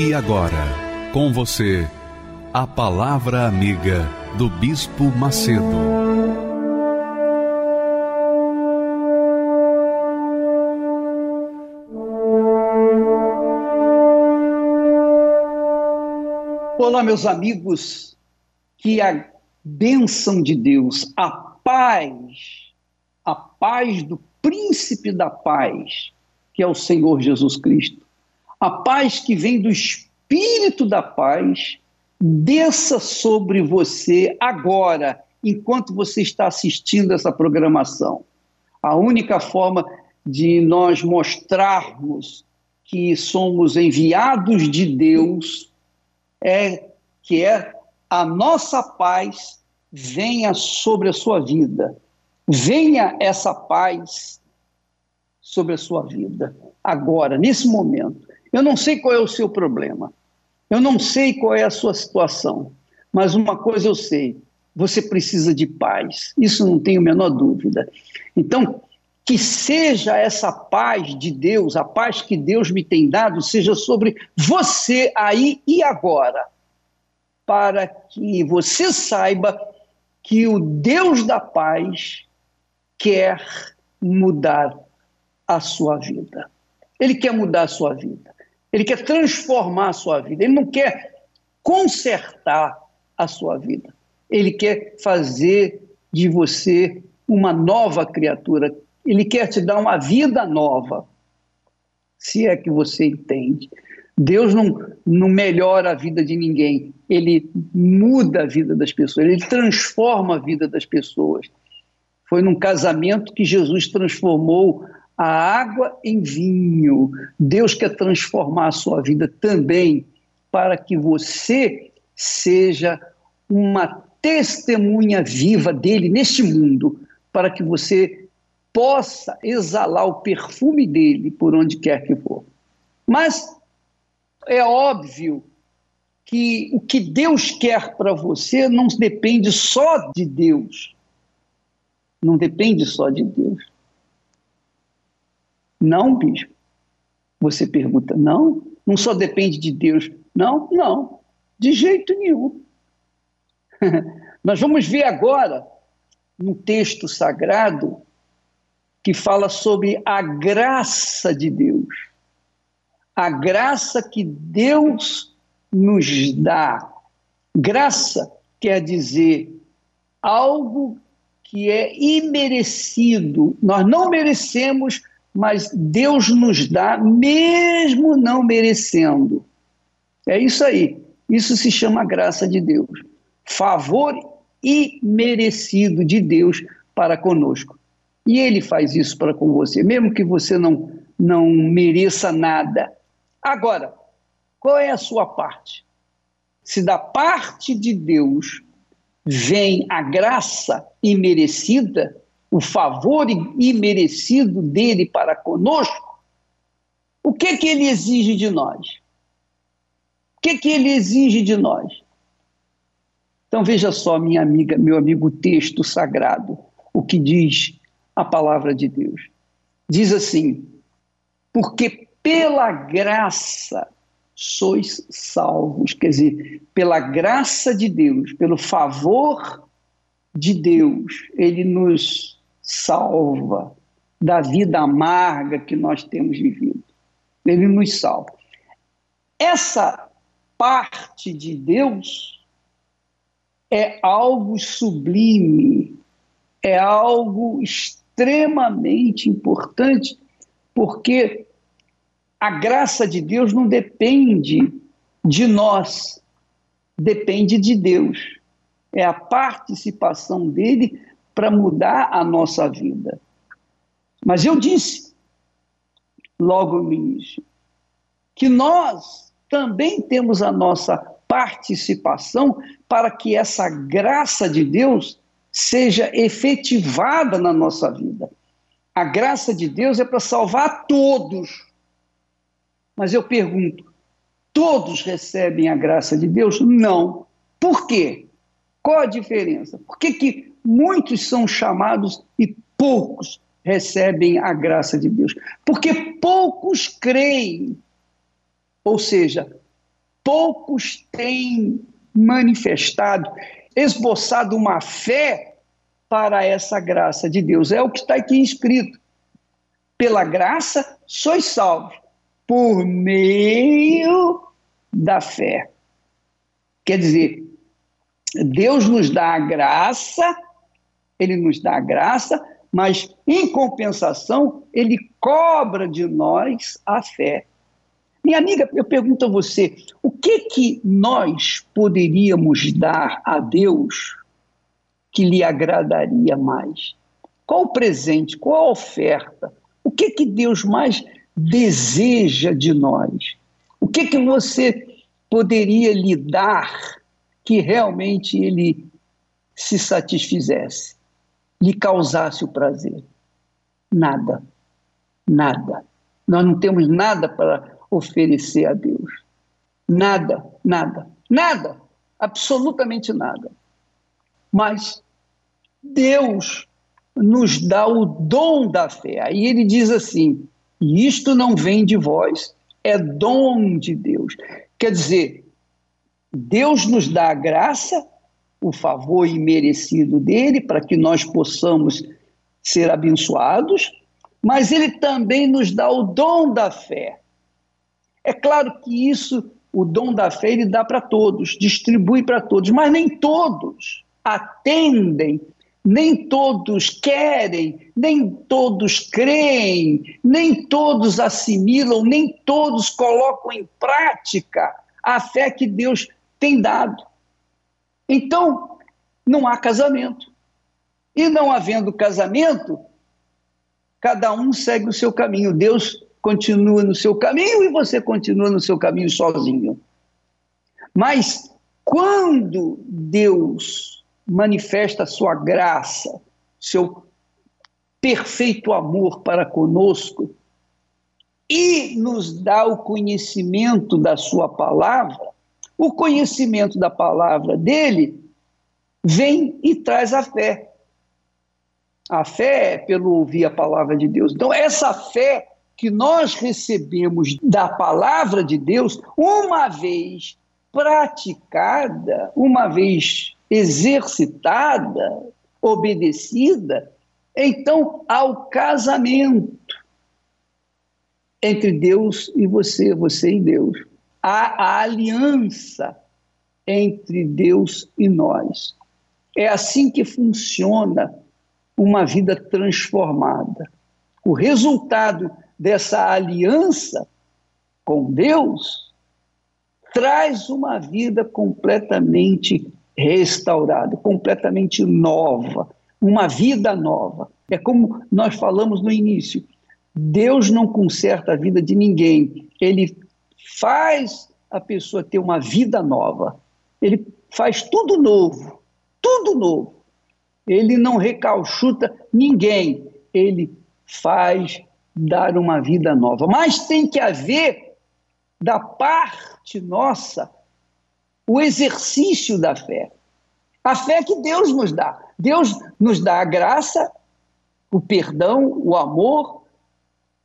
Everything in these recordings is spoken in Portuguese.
E agora, com você, a Palavra Amiga do Bispo Macedo. Olá, meus amigos, que a bênção de Deus, a paz, a paz do príncipe da paz, que é o Senhor Jesus Cristo, a paz que vem do Espírito da paz, desça sobre você agora, enquanto você está assistindo essa programação. A única forma de nós mostrarmos que somos enviados de Deus é que é a nossa paz venha sobre a sua vida. Venha essa paz sobre a sua vida agora, nesse momento. Eu não sei qual é o seu problema, eu não sei qual é a sua situação, mas uma coisa eu sei: você precisa de paz. Isso não tenho a menor dúvida. Então, que seja essa paz de Deus, a paz que Deus me tem dado, seja sobre você aí e agora, para que você saiba que o Deus da paz quer mudar a sua vida. Ele quer mudar a sua vida. Ele quer transformar a sua vida. Ele não quer consertar a sua vida. Ele quer fazer de você uma nova criatura. Ele quer te dar uma vida nova. Se é que você entende. Deus não, não melhora a vida de ninguém, ele muda a vida das pessoas, ele transforma a vida das pessoas. Foi num casamento que Jesus transformou a água em vinho. Deus quer transformar a sua vida também para que você seja uma testemunha viva dele neste mundo, para que você possa exalar o perfume dele por onde quer que for. Mas é óbvio que o que Deus quer para você não depende só de Deus. Não depende só de Deus. Não, bispo. Você pergunta, não? Não só depende de Deus. Não, não. De jeito nenhum. Nós vamos ver agora um texto sagrado que fala sobre a graça de Deus. A graça que Deus nos dá. Graça quer dizer algo que é imerecido. Nós não merecemos mas Deus nos dá mesmo não merecendo. É isso aí. Isso se chama graça de Deus. Favor imerecido de Deus para conosco. E ele faz isso para com você, mesmo que você não, não mereça nada. Agora, qual é a sua parte? Se da parte de Deus vem a graça imerecida, o favor imerecido dele para conosco, o que que ele exige de nós? O que que ele exige de nós? Então veja só, minha amiga, meu amigo, o texto sagrado, o que diz a palavra de Deus. Diz assim: porque pela graça sois salvos, quer dizer, pela graça de Deus, pelo favor de Deus, ele nos salva da vida amarga que nós temos vivido. Ele nos salva. Essa parte de Deus é algo sublime, é algo extremamente importante, porque a graça de Deus não depende de nós, depende de Deus. É a participação dele para mudar a nossa vida. Mas eu disse, logo no início, que nós também temos a nossa participação para que essa graça de Deus seja efetivada na nossa vida. A graça de Deus é para salvar todos. Mas eu pergunto: todos recebem a graça de Deus? Não. Por quê? Qual a diferença? Por que, que muitos são chamados e poucos recebem a graça de Deus? Porque poucos creem. Ou seja, poucos têm manifestado, esboçado uma fé para essa graça de Deus. É o que está aqui escrito. Pela graça sois salvos, por meio da fé. Quer dizer, Deus nos dá a graça, Ele nos dá a graça, mas em compensação, Ele cobra de nós a fé. Minha amiga, eu pergunto a você, o que que nós poderíamos dar a Deus que lhe agradaria mais? Qual o presente, qual a oferta? O que que Deus mais deseja de nós? O que que você poderia lhe dar que realmente ele se satisfizesse, lhe causasse o prazer? Nada. Nada. Nós não temos nada para oferecer a Deus. Nada, nada, nada, absolutamente nada. Mas Deus nos dá o dom da fé. Aí ele diz assim: isto não vem de vós, é dom de Deus. Quer dizer, Deus nos dá a graça, o favor imerecido dele, para que nós possamos ser abençoados, mas ele também nos dá o dom da fé. É claro que isso, o dom da fé, ele dá para todos, distribui para todos, mas nem todos atendem, nem todos querem, nem todos creem, nem todos assimilam, nem todos colocam em prática a fé que Deus tem dado. Então, não há casamento. E não havendo casamento, cada um segue o seu caminho. Deus continua no seu caminho e você continua no seu caminho sozinho. Mas quando Deus manifesta a sua graça, seu perfeito amor para conosco e nos dá o conhecimento da sua palavra, o conhecimento da palavra dele vem e traz a fé. A fé é pelo ouvir a palavra de Deus. Então, essa fé que nós recebemos da palavra de Deus, uma vez praticada, uma vez exercitada, obedecida, então ao casamento entre Deus e você, você e Deus. Há a aliança entre Deus e nós. É assim que funciona uma vida transformada. O resultado dessa aliança com Deus, traz uma vida completamente restaurada, completamente nova, uma vida nova. É como nós falamos no início: Deus não conserta a vida de ninguém, ele faz a pessoa ter uma vida nova, ele faz tudo novo, tudo novo. Ele não recalchuta ninguém, ele faz dar uma vida nova. Mas tem que haver, da parte nossa, o exercício da fé. A fé que Deus nos dá. Deus nos dá a graça, o perdão, o amor,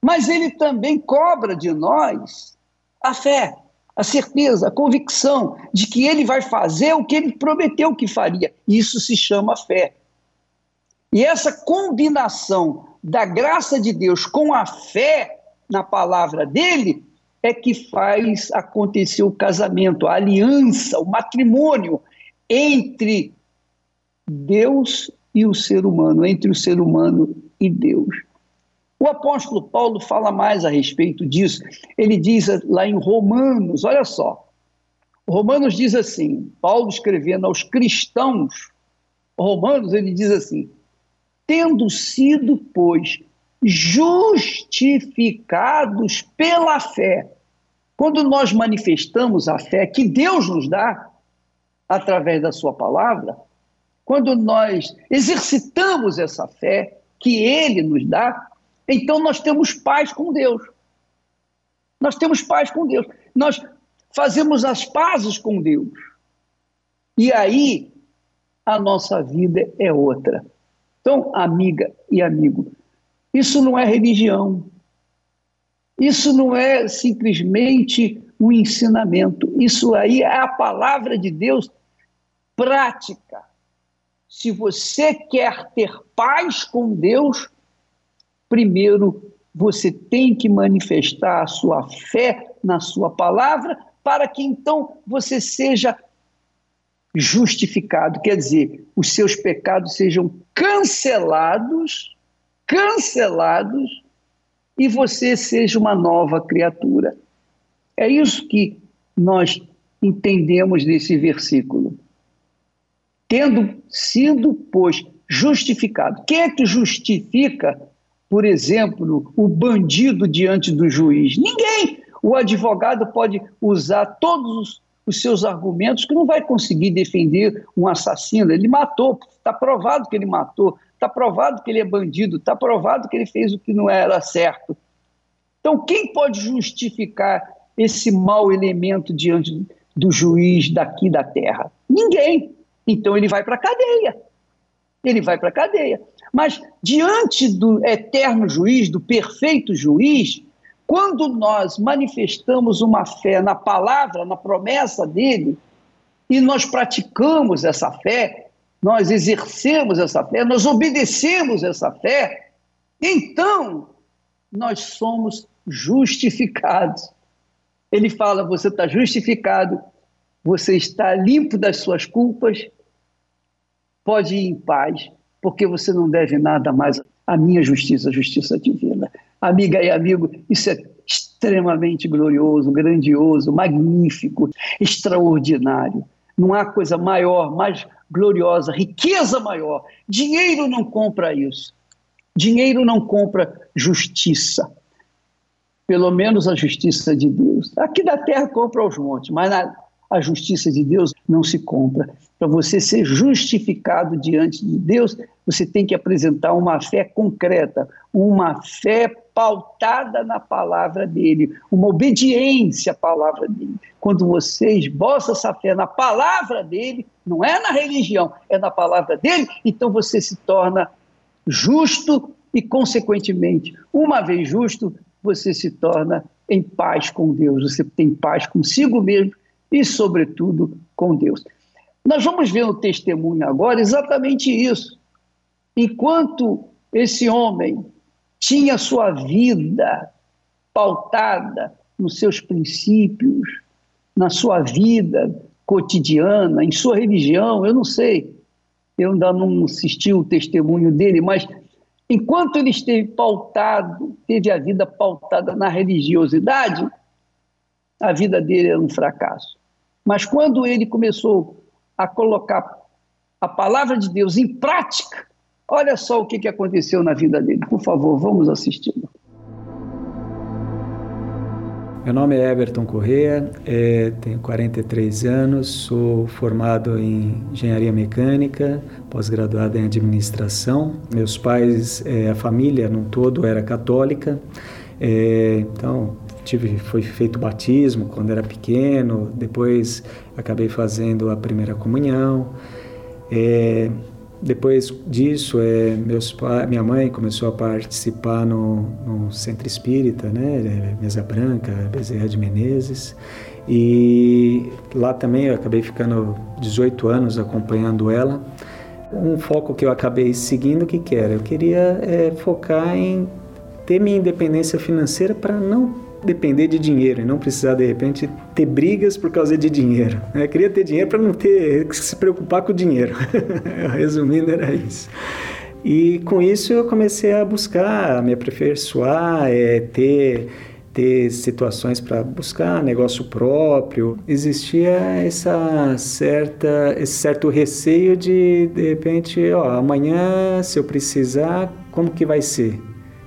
mas Ele também cobra de nós a fé, a certeza, a convicção de que Ele vai fazer o que Ele prometeu que faria. Isso se chama fé. E essa combinação da graça de Deus com a fé na palavra dele é que faz acontecer o casamento, a aliança, o matrimônio entre Deus e o ser humano, entre o ser humano e Deus. O apóstolo Paulo fala mais a respeito disso. Ele diz lá em Romanos, olha só. Romanos diz assim, Paulo escrevendo aos cristãos, Romanos, ele diz assim: tendo sido, pois, justificados pela fé, Quando nós manifestamos a fé que Deus nos dá através da Sua palavra, quando nós exercitamos essa fé que Ele nos dá, então nós temos paz com Deus. Nós temos paz com Deus. Nós fazemos as pazes com Deus. E aí a nossa vida é outra. Então, amiga e amigo, isso não é religião. Isso não é simplesmente um ensinamento. Isso aí é a palavra de Deus prática. Se você quer ter paz com Deus, primeiro você tem que manifestar a sua fé na sua palavra, para que então você seja justificado, quer dizer, os seus pecados sejam cancelados, cancelados, e você seja uma nova criatura. É isso que nós entendemos desse versículo. Tendo sido, pois, justificado. Quem é que justifica, por exemplo, o bandido diante do juiz? Ninguém. O advogado pode usar todos os os seus argumentos que não vai conseguir defender um assassino. Ele matou, está provado que ele matou, está provado que ele é bandido, está provado que ele fez o que não era certo. Então, quem pode justificar esse mau elemento diante do juiz daqui da terra? Ninguém. Então, ele vai para a cadeia. Ele vai para a cadeia. Mas, diante do eterno juiz, do perfeito juiz, quando nós manifestamos uma fé na palavra, na promessa dele, e nós praticamos essa fé, nós exercemos essa fé, nós obedecemos essa fé, então nós somos justificados. Ele fala: você está justificado, você está limpo das suas culpas, pode ir em paz, porque você não deve nada mais à minha justiça, a justiça divina. Amiga e amigo, isso é extremamente glorioso, grandioso, magnífico, extraordinário. Não há coisa maior, mais gloriosa, riqueza maior. Dinheiro não compra isso. Dinheiro não compra justiça. Pelo menos a justiça de Deus. Aqui da terra compra os montes, mas na, a justiça de Deus não se compra. Para você ser justificado diante de Deus, você tem que apresentar uma fé concreta, uma fé pautada na palavra dele, uma obediência à palavra dele. Quando você esboça essa fé na palavra dele, não é na religião, é na palavra dele, então você se torna justo e, consequentemente, uma vez justo, você se torna em paz com Deus, você tem paz consigo mesmo e, sobretudo, com Deus. Nós vamos ver no testemunho agora exatamente isso. Enquanto esse homem tinha sua vida pautada nos seus princípios, na sua vida cotidiana, em sua religião, eu não sei, eu ainda não assisti o testemunho dele, mas enquanto ele esteve pautado, teve a vida pautada na religiosidade, a vida dele era um fracasso. Mas quando ele começou a colocar a palavra de Deus em prática, olha só o que, que aconteceu na vida dele. Por favor, vamos assisti-lo. Meu nome é Everton Correa, é, tenho 43 anos, sou formado em engenharia mecânica, pós-graduado em administração. Meus pais, é, a família no todo era católica, é, então tive foi feito batismo quando era pequeno depois acabei fazendo a primeira comunhão. É, depois disso é, meus minha mãe começou a participar no, no centro espírita né mesa branca Bezerra de Menezes. E lá também eu acabei ficando 18 anos acompanhando ela. Um foco que eu acabei seguindo que que era? Eu queria é, focar em ter minha independência financeira para não depender de dinheiro e não precisar de repente ter brigas por causa de dinheiro. Eu né? queria ter dinheiro para não ter que se preocupar com o dinheiro. Resumindo era isso. E com isso eu comecei a buscar, a me aperfeiçoar, é, ter ter situações para buscar negócio próprio. Existia essa certa esse certo receio de de repente, ó, amanhã se eu precisar, como que vai ser?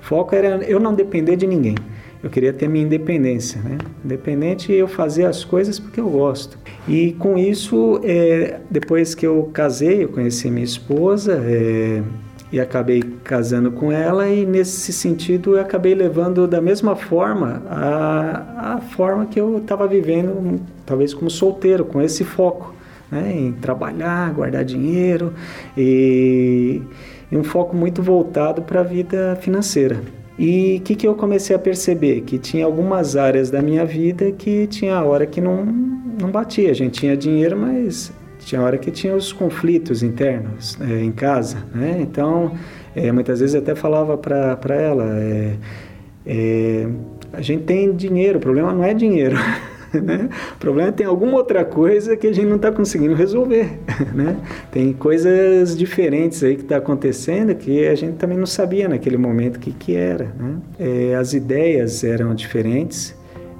foco era eu não depender de ninguém. Eu queria ter minha independência, né? Independente eu fazer as coisas porque eu gosto. E com isso, é, depois que eu casei, eu conheci minha esposa é, e acabei casando com ela e nesse sentido eu acabei levando da mesma forma a, a forma que eu estava vivendo, talvez como solteiro, com esse foco. Né, em trabalhar, guardar dinheiro e, e um foco muito voltado para a vida financeira. E o que, que eu comecei a perceber? Que tinha algumas áreas da minha vida que tinha hora que não, não batia. A gente tinha dinheiro, mas tinha hora que tinha os conflitos internos é, em casa. Né? Então, é, muitas vezes eu até falava para ela: é, é, a gente tem dinheiro, o problema não é dinheiro. Né? O problema é tem alguma outra coisa que a gente não está conseguindo resolver. Né? Tem coisas diferentes aí que está acontecendo que a gente também não sabia naquele momento o que, que era. Né? É, as ideias eram diferentes.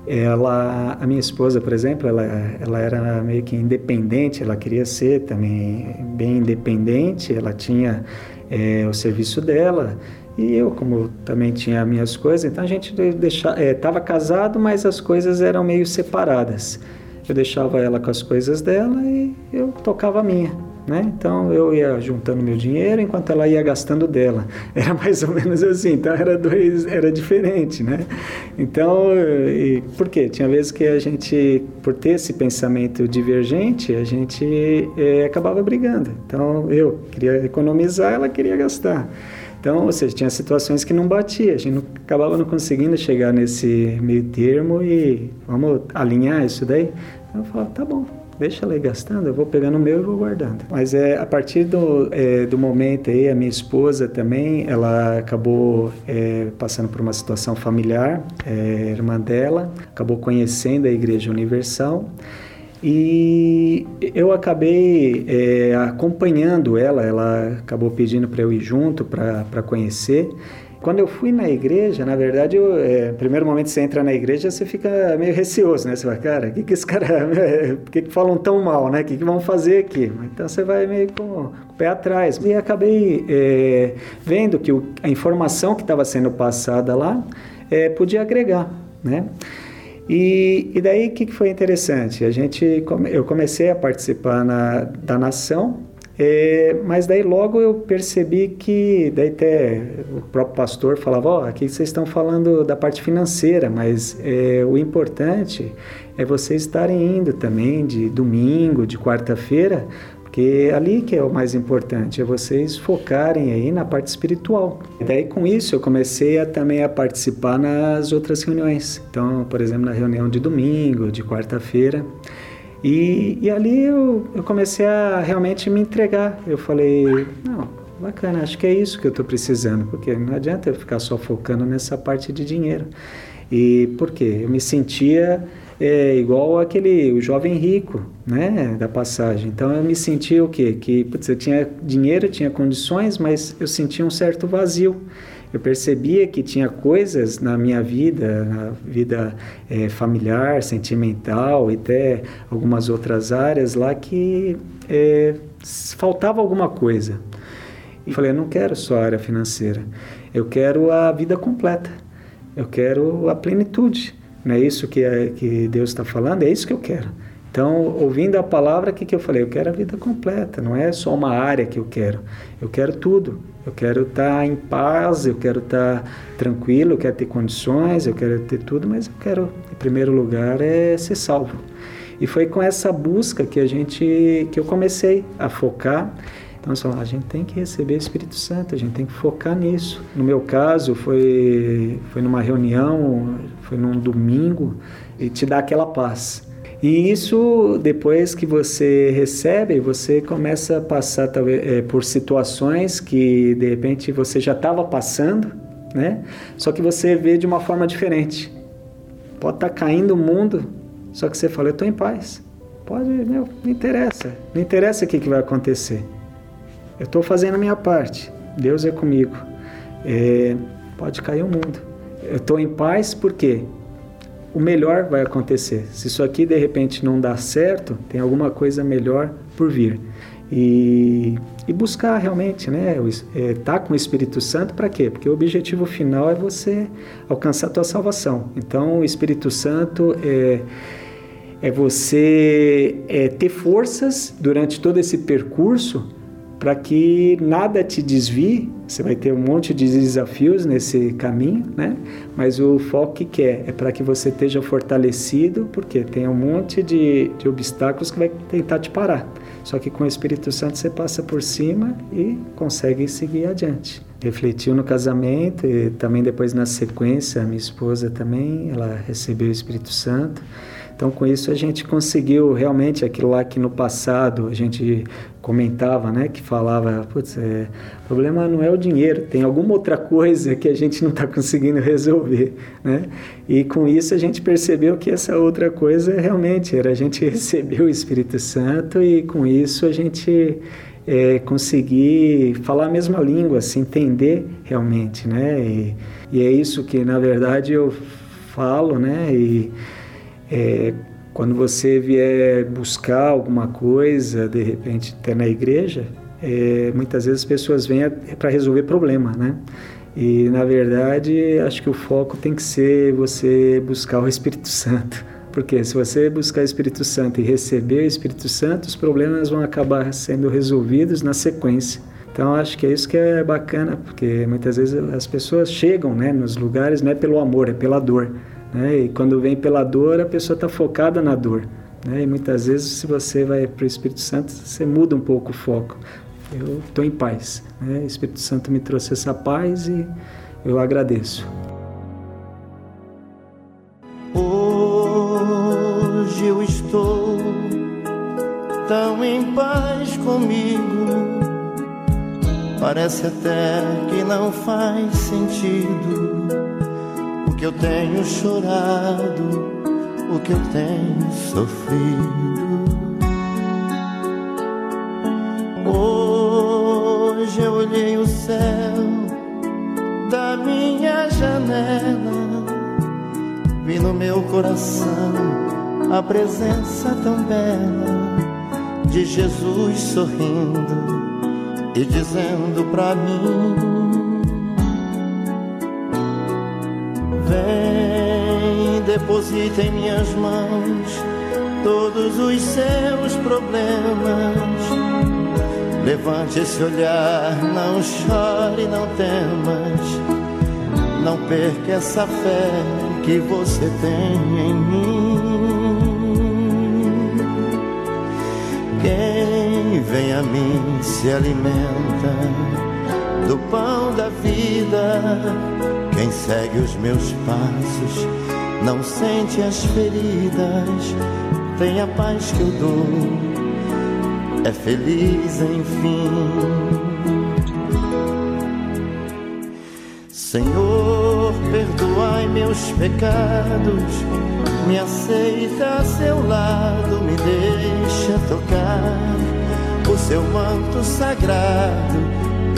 Ela, a minha esposa, por exemplo, ela, ela era meio que independente, ela queria ser também bem independente, ela tinha é, o serviço dela, e eu, como também tinha minhas coisas, então a gente estava é, casado, mas as coisas eram meio separadas. Eu deixava ela com as coisas dela e eu tocava a minha. Né? Então eu ia juntando meu dinheiro enquanto ela ia gastando dela. Era mais ou menos assim. Então era dois, era diferente, né? Então, e, por quê? Tinha vezes que a gente, por ter esse pensamento divergente, a gente é, acabava brigando. Então eu queria economizar, ela queria gastar. Então, ou seja, tinha situações que não batia, a gente não, acabava não conseguindo chegar nesse meio termo e vamos alinhar isso daí. Então, eu falava, tá bom, deixa ela ir gastando, eu vou pegando o meu e vou guardando. Mas é, a partir do, é, do momento aí, a minha esposa também, ela acabou é, passando por uma situação familiar, é, irmã dela, acabou conhecendo a Igreja Universal e eu acabei é, acompanhando ela, ela acabou pedindo para eu ir junto para conhecer. Quando eu fui na igreja, na verdade, o é, primeiro momento que você entra na igreja, você fica meio receoso, né? Você vai, cara, o que, que esse cara, por que, que falam tão mal, né? O que, que vão fazer aqui? Então você vai meio com o pé atrás. E acabei é, vendo que o, a informação que estava sendo passada lá é, podia agregar, né? E, e daí o que, que foi interessante? A gente, eu comecei a participar na, da nação, é, mas daí logo eu percebi que, daí até o próprio pastor falava, ó, oh, aqui vocês estão falando da parte financeira, mas é, o importante é vocês estarem indo também de domingo, de quarta-feira, porque ali que é o mais importante, é vocês focarem aí na parte espiritual. E daí com isso eu comecei a, também a participar nas outras reuniões. Então, por exemplo, na reunião de domingo, de quarta-feira. E, e ali eu, eu comecei a realmente me entregar. Eu falei, não, bacana, acho que é isso que eu estou precisando, porque não adianta eu ficar só focando nessa parte de dinheiro. E por quê? Eu me sentia é igual aquele o jovem rico, né, da passagem. Então eu me sentia o quê? Que putz, eu tinha dinheiro, tinha condições, mas eu sentia um certo vazio. Eu percebia que tinha coisas na minha vida, na vida é, familiar, sentimental e até algumas outras áreas lá que é, faltava alguma coisa. E falei, eu não quero só a área financeira, eu quero a vida completa, eu quero a plenitude. Não é isso que, é, que Deus está falando? É isso que eu quero. Então, ouvindo a palavra, o que, que eu falei? Eu quero a vida completa, não é só uma área que eu quero. Eu quero tudo. Eu quero estar tá em paz, eu quero estar tá tranquilo, eu quero ter condições, eu quero ter tudo, mas eu quero, em primeiro lugar, é ser salvo. E foi com essa busca que a gente, que eu comecei a focar então, a gente tem que receber o Espírito Santo, a gente tem que focar nisso. No meu caso, foi, foi numa reunião, foi num domingo, e te dá aquela paz. E isso, depois que você recebe, você começa a passar é, por situações que, de repente, você já estava passando, né? Só que você vê de uma forma diferente. Pode estar tá caindo o mundo, só que você fala, eu estou em paz. Pode, meu, não interessa. Não interessa o que, que vai acontecer. Eu estou fazendo a minha parte. Deus é comigo. É, pode cair o mundo. Eu estou em paz porque o melhor vai acontecer. Se isso aqui de repente não dá certo, tem alguma coisa melhor por vir. E e buscar realmente, né? É, tá com o Espírito Santo para quê? Porque o objetivo final é você alcançar a tua salvação. Então, o Espírito Santo é é você é, ter forças durante todo esse percurso para que nada te desvie. Você vai ter um monte de desafios nesse caminho, né? Mas o foco que quer é para que você esteja fortalecido, porque tem um monte de, de obstáculos que vai tentar te parar. Só que com o Espírito Santo você passa por cima e consegue seguir adiante. Refletiu no casamento e também depois na sequência, a minha esposa também, ela recebeu o Espírito Santo. Então, com isso, a gente conseguiu realmente aquilo lá que no passado a gente comentava, né, que falava, putz, é, o problema não é o dinheiro, tem alguma outra coisa que a gente não está conseguindo resolver, né? E com isso a gente percebeu que essa outra coisa realmente era a gente receber o Espírito Santo e com isso a gente é, conseguir falar a mesma língua, se entender realmente, né? E, e é isso que na verdade eu falo, né? E, é, quando você vier buscar alguma coisa, de repente, até na igreja, é, muitas vezes as pessoas vêm é para resolver problema, né? E, na verdade, acho que o foco tem que ser você buscar o Espírito Santo. Porque se você buscar o Espírito Santo e receber o Espírito Santo, os problemas vão acabar sendo resolvidos na sequência. Então, acho que é isso que é bacana, porque muitas vezes as pessoas chegam né, nos lugares não é pelo amor, é pela dor. Né? E quando vem pela dor, a pessoa está focada na dor. Né? E muitas vezes, se você vai para o Espírito Santo, você muda um pouco o foco. Eu estou em paz. Né? O Espírito Santo me trouxe essa paz e eu agradeço. Hoje eu estou tão em paz comigo. Parece até que não faz sentido que eu tenho chorado, o que eu tenho sofrido. Hoje eu olhei o céu da minha janela, vi no meu coração a presença tão bela de Jesus sorrindo e dizendo pra mim Vem, deposita em minhas mãos todos os seus problemas. Levante esse olhar, não chore, não temas. Não perca essa fé que você tem em mim. Quem vem a mim se alimenta do pão da vida quem segue os meus passos não sente as feridas, tem a paz que eu dou, é feliz enfim. Senhor, perdoai meus pecados, me aceita a seu lado, me deixa tocar o seu manto sagrado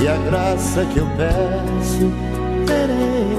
e a graça que eu peço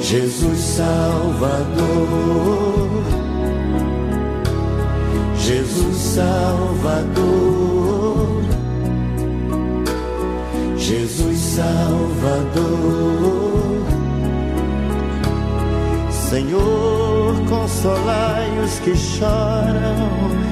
Jesus Salvador, Jesus Salvador, Jesus Salvador, Senhor, consolai os que choram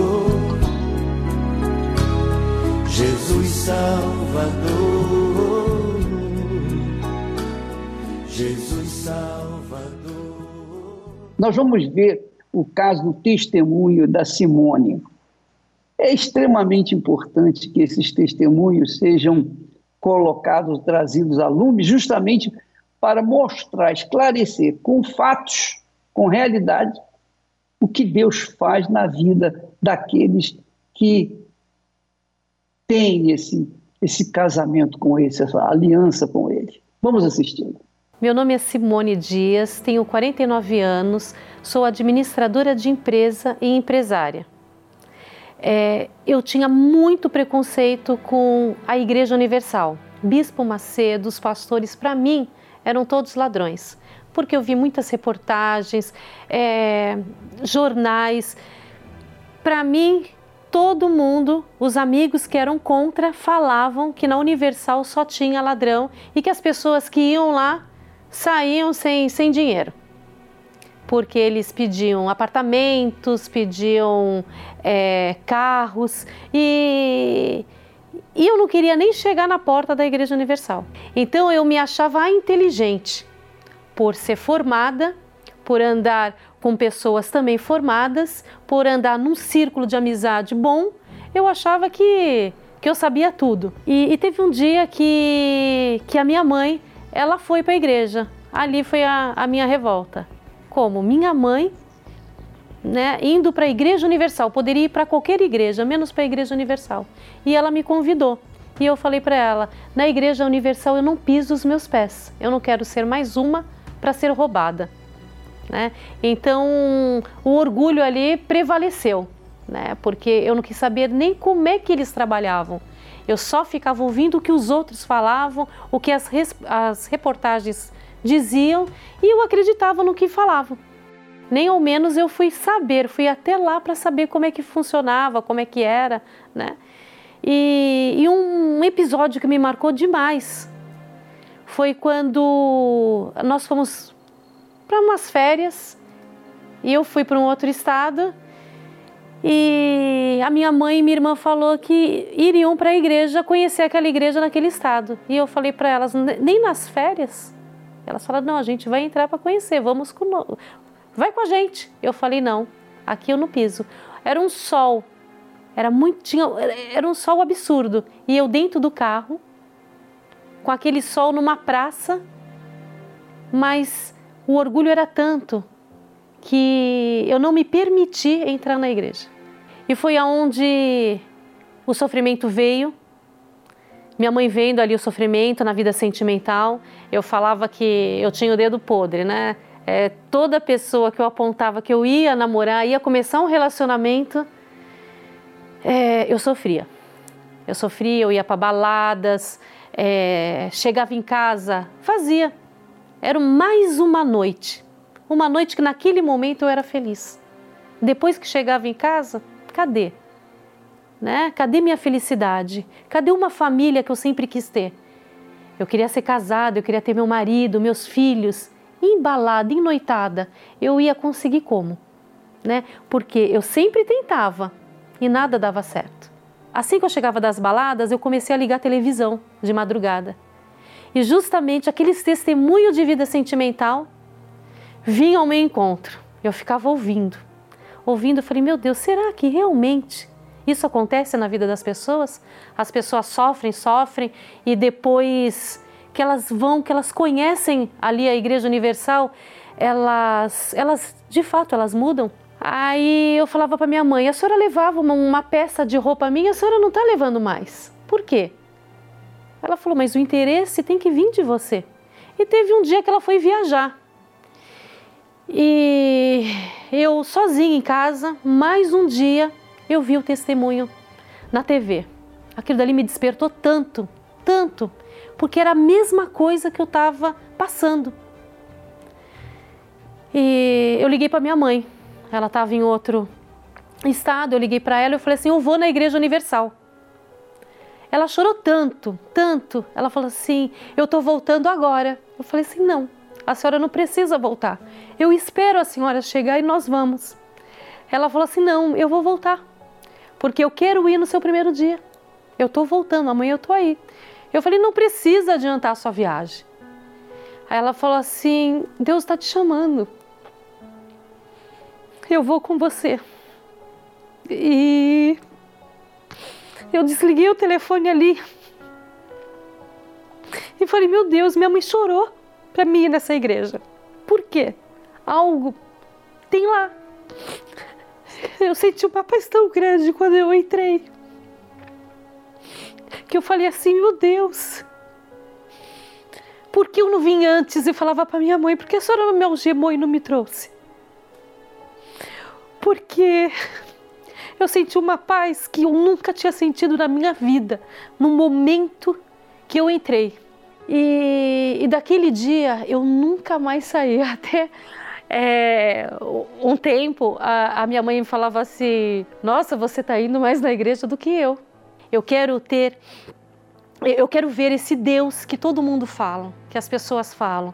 Salvador, Jesus Salvador. Nós vamos ver o caso do testemunho da Simone. É extremamente importante que esses testemunhos sejam colocados, trazidos a lume, justamente para mostrar, esclarecer com fatos, com realidade, o que Deus faz na vida daqueles que têm esse, esse casamento com Ele, essa aliança com Ele. Vamos assistir. Meu nome é Simone Dias, tenho 49 anos, sou administradora de empresa e empresária é, eu tinha muito preconceito com a Igreja Universal. Bispo Macedo, os pastores, para mim, eram todos ladrões, porque eu vi muitas reportagens, é, jornais. Para mim, todo mundo, os amigos que eram contra, falavam que na Universal só tinha ladrão e que as pessoas que iam lá saíam sem, sem dinheiro porque eles pediam apartamentos, pediam é, carros e, e eu não queria nem chegar na porta da Igreja Universal. Então eu me achava inteligente por ser formada, por andar com pessoas também formadas, por andar num círculo de amizade bom, eu achava que, que eu sabia tudo. E, e teve um dia que, que a minha mãe ela foi para a igreja. Ali foi a, a minha revolta como minha mãe, né, indo para a Igreja Universal, poderia ir para qualquer igreja, menos para a Igreja Universal. E ela me convidou. E eu falei para ela: na Igreja Universal eu não piso os meus pés, eu não quero ser mais uma para ser roubada. Né? Então o orgulho ali prevaleceu, né? porque eu não quis saber nem como é que eles trabalhavam. Eu só ficava ouvindo o que os outros falavam, o que as, as reportagens diziam e eu acreditava no que falavam. Nem ao menos eu fui saber, fui até lá para saber como é que funcionava, como é que era, né? E, e um episódio que me marcou demais foi quando nós fomos para umas férias e eu fui para um outro estado e a minha mãe e minha irmã falou que iriam para a igreja conhecer aquela igreja naquele estado. E eu falei para elas, nem nas férias? Elas falaram: não, a gente vai entrar para conhecer, vamos com. Vai com a gente. Eu falei: não, aqui eu não piso. Era um sol, era muito. Tinha, era um sol absurdo. E eu dentro do carro, com aquele sol numa praça, mas o orgulho era tanto que eu não me permiti entrar na igreja. E foi aonde o sofrimento veio, minha mãe vendo ali o sofrimento na vida sentimental, eu falava que eu tinha o dedo podre, né? É, toda pessoa que eu apontava que eu ia namorar, ia começar um relacionamento, é, eu sofria. Eu sofria, eu ia para baladas, é, chegava em casa, fazia. Era mais uma noite. Uma noite que naquele momento eu era feliz. Depois que chegava em casa, cadê? Né? Cadê minha felicidade? Cadê uma família que eu sempre quis ter? Eu queria ser casada, eu queria ter meu marido, meus filhos, embalada, noitada, eu ia conseguir como? Né? Porque eu sempre tentava e nada dava certo. Assim que eu chegava das baladas, eu comecei a ligar a televisão de madrugada. E justamente aqueles testemunhos de vida sentimental vinham ao meu encontro. Eu ficava ouvindo. Ouvindo, falei: "Meu Deus, será que realmente isso acontece na vida das pessoas? As pessoas sofrem, sofrem e depois que elas vão, que elas conhecem ali a Igreja Universal, elas, elas de fato, elas mudam. Aí eu falava para minha mãe: a senhora levava uma, uma peça de roupa minha, a senhora não está levando mais. Por quê? Ela falou: mas o interesse tem que vir de você. E teve um dia que ela foi viajar. E eu sozinha em casa, mais um dia, eu vi o testemunho na TV. Aquilo dali me despertou tanto, tanto, porque era a mesma coisa que eu estava passando. E eu liguei para minha mãe. Ela estava em outro estado. Eu liguei para ela e falei assim: Eu vou na Igreja Universal. Ela chorou tanto, tanto. Ela falou assim: Eu estou voltando agora. Eu falei assim: Não, a senhora não precisa voltar. Eu espero a senhora chegar e nós vamos. Ela falou assim: Não, eu vou voltar, porque eu quero ir no seu primeiro dia. Eu estou voltando, amanhã eu estou aí. Eu falei, não precisa adiantar a sua viagem. Aí ela falou assim: Deus está te chamando. Eu vou com você. E eu desliguei o telefone ali. E falei: Meu Deus, minha mãe chorou para mim nessa igreja. Por quê? Algo tem lá. Eu senti uma paz tão grande quando eu entrei que eu falei assim: meu Deus, por que eu não vim antes e falava para minha mãe? Por que a senhora me algemou e não me trouxe? Porque eu senti uma paz que eu nunca tinha sentido na minha vida, no momento que eu entrei. E, e daquele dia eu nunca mais saí. Até é, um tempo a, a minha mãe falava assim: Nossa, você está indo mais na igreja do que eu. Eu quero ter, eu quero ver esse Deus que todo mundo fala, que as pessoas falam.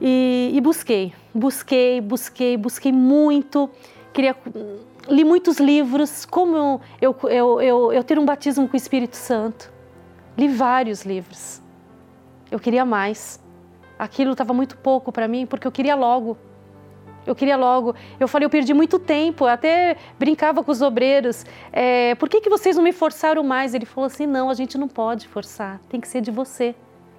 E, e busquei, busquei, busquei, busquei muito. Queria li muitos livros, como eu, eu, eu, eu, ter um batismo com o Espírito Santo. Li vários livros. Eu queria mais. Aquilo estava muito pouco para mim, porque eu queria logo. Eu queria logo. Eu falei, eu perdi muito tempo. Eu até brincava com os obreiros. É, por que, que vocês não me forçaram mais? Ele falou assim: não, a gente não pode forçar. Tem que ser de você.